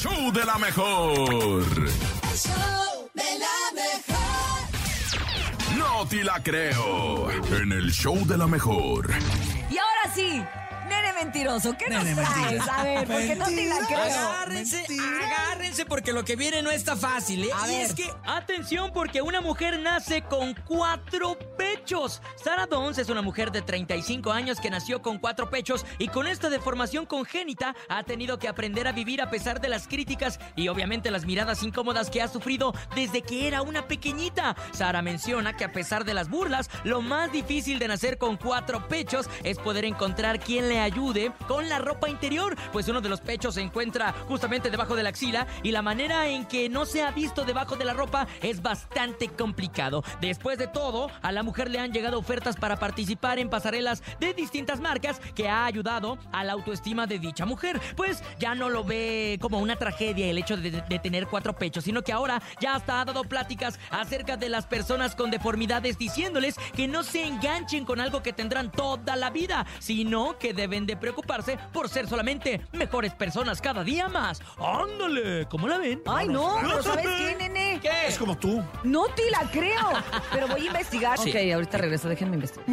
show de la mejor. El show de la mejor. No te la creo. En el show de la mejor. Y ahora sí, nene mentiroso, ¿qué nos Nene traes? mentiroso. A ver, porque no te la creo. Agárrense, agárrense porque lo que viene no está fácil, ¿eh? A y ver. es que Atención porque una mujer nace con cuatro pechos. Sara Dons es una mujer de 35 años que nació con cuatro pechos y con esta deformación congénita ha tenido que aprender a vivir a pesar de las críticas y obviamente las miradas incómodas que ha sufrido desde que era una pequeñita. Sara menciona que a pesar de las burlas, lo más difícil de nacer con cuatro pechos es poder encontrar quien le ayude con la ropa interior, pues uno de los pechos se encuentra justamente debajo de la axila y la manera en que no se ha visto debajo de la ropa es bastante complicado. Después de todo, a la mujer le han llegado ofertas para participar en pasarelas de distintas marcas que ha ayudado a la autoestima de dicha mujer, pues ya no lo ve como una tragedia el hecho de, de tener cuatro pechos, sino que ahora ya hasta ha dado pláticas acerca de las personas con deformidades diciéndoles que no se enganchen con algo que tendrán toda la vida, sino que deben de preocuparse por ser solamente mejores personas cada día más. ¡Ándale! ¿Cómo la ven? Ay, no, pero ¿sabes qué, nene? ¿Qué? es como tú. No te la creo. Pero voy a investigar. Sí. Ok, ahorita regreso, déjenme investigar.